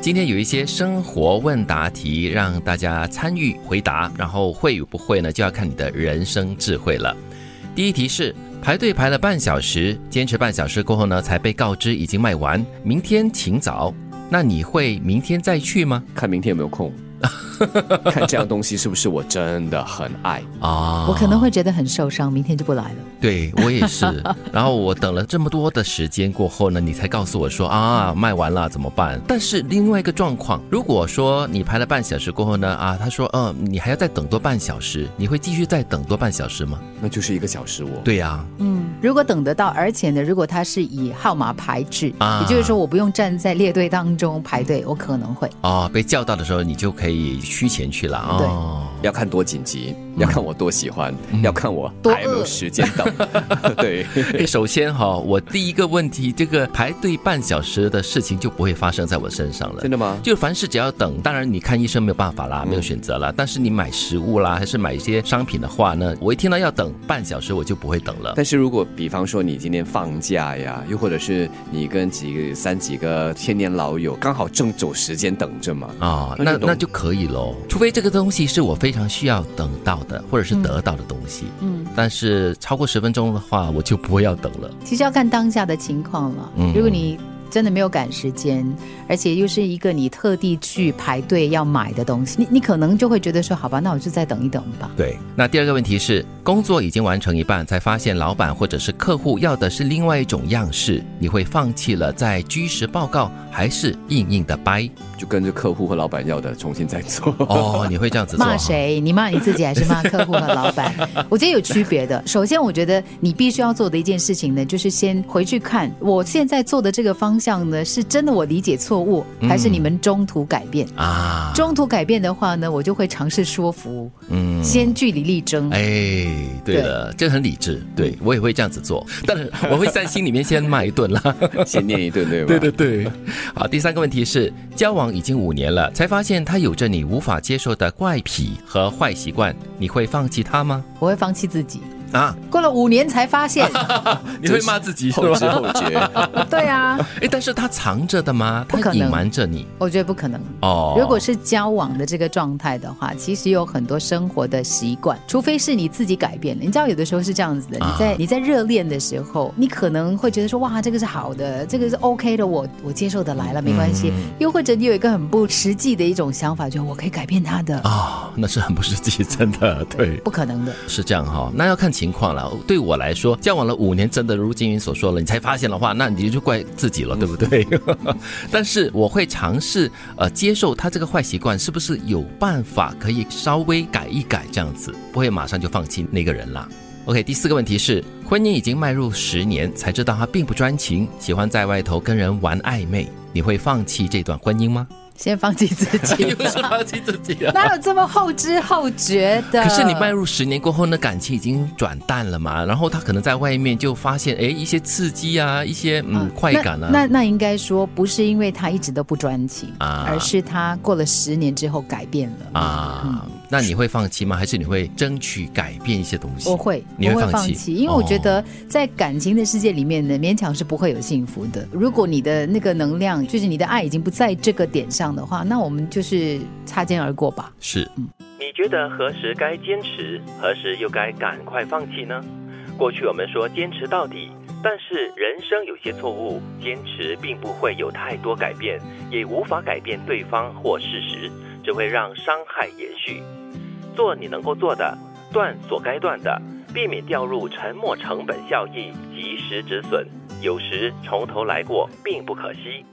今天有一些生活问答题让大家参与回答，然后会与不会呢，就要看你的人生智慧了。第一题是排队排了半小时，坚持半小时过后呢，才被告知已经卖完，明天请早。那你会明天再去吗？看明天有没有空。看这样东西是不是我真的很爱啊？我可能会觉得很受伤，明天就不来了。对我也是。然后我等了这么多的时间过后呢，你才告诉我说啊，卖完了怎么办？但是另外一个状况，如果说你排了半小时过后呢，啊，他说，嗯，你还要再等多半小时，你会继续再等多半小时吗？那就是一个小时哦。对呀，嗯，如果等得到，而且呢，如果他是以号码排制，也就是说我不用站在列队当中排队，我可能会。哦，被叫到的时候你就可以。虚前去了哦，要看多紧急，要看我多喜欢，要看我还有没有时间等。对，首先哈，我第一个问题，这个排队半小时的事情就不会发生在我身上了。真的吗？就凡事只要等，当然你看医生没有办法啦，没有选择了。但是你买食物啦，还是买一些商品的话呢，我一听到要等半小时，我就不会等了。但是如果比方说你今天放假呀，又或者是你跟几个三几个千年老友刚好正走时间等着嘛，啊，那那就可以喽。除非这个东西是我非常需要等到的，或者是得到的东西，嗯，但是超过十分钟的话，我就不会要等了。其实要看当下的情况了，嗯，如果你。真的没有赶时间，而且又是一个你特地去排队要买的东西，你你可能就会觉得说，好吧，那我就再等一等吧。对，那第二个问题是，工作已经完成一半，才发现老板或者是客户要的是另外一种样式，你会放弃了在居时报告，还是硬硬的掰？就跟着客户和老板要的重新再做？哦，你会这样子骂谁？你骂你自己还是骂客户和老板？我觉得有区别的。首先，我觉得你必须要做的一件事情呢，就是先回去看我现在做的这个方。向呢？是真的我理解错误，还是你们中途改变啊？中途改变的话呢，我就会尝试说服，嗯，先据理力争。哎，对了，这很理智，对我也会这样子做，但是我会在心里面先骂一顿啦，先念一顿，对吧？对对对。好，第三个问题是，交往已经五年了，才发现他有着你无法接受的怪癖和坏习惯，你会放弃他吗？我会放弃自己。啊，过了五年才发现，你会骂自己后知后觉。对啊，哎，但是他藏着的吗？他隐瞒着你？我觉得不可能哦。如果是交往的这个状态的话，其实有很多生活的习惯，除非是你自己改变了。你知道，有的时候是这样子的，你在你在热恋的时候，你可能会觉得说，哇，这个是好的，这个是 OK 的，我我接受的来了，没关系。又或者你有一个很不实际的一种想法，就我可以改变他的啊，那是很不实际，真的，对，不可能的，是这样哈。那要看。情况了，对我来说，交往了五年，真的如金云所说了，你才发现的话，那你就怪自己了，对不对？但是我会尝试呃接受他这个坏习惯，是不是有办法可以稍微改一改这样子，不会马上就放弃那个人啦。OK，第四个问题是，婚姻已经迈入十年，才知道他并不专情，喜欢在外头跟人玩暧昧，你会放弃这段婚姻吗？先放弃自己，又是放弃自己啊！哪有这么后知后觉的？可是你迈入十年过后，那感情已经转淡了嘛？然后他可能在外面就发现，哎，一些刺激啊，一些嗯快感啊。那那应该说不是因为他一直都不专情啊，而是他过了十年之后改变了啊。那你会放弃吗？还是你会争取改变一些东西？我会，你会放弃，因为我觉得在感情的世界里面呢，勉强是不会有幸福的。如果你的那个能量，就是你的爱已经不在这个点上的话，那我们就是擦肩而过吧。是，嗯，你觉得何时该坚持，何时又该赶快放弃呢？过去我们说坚持到底，但是人生有些错误，坚持并不会有太多改变，也无法改变对方或事实，只会让伤害延续。做你能够做的，断所该断的，避免掉入沉没成本效益，及时止损。有时从头来过，并不可惜。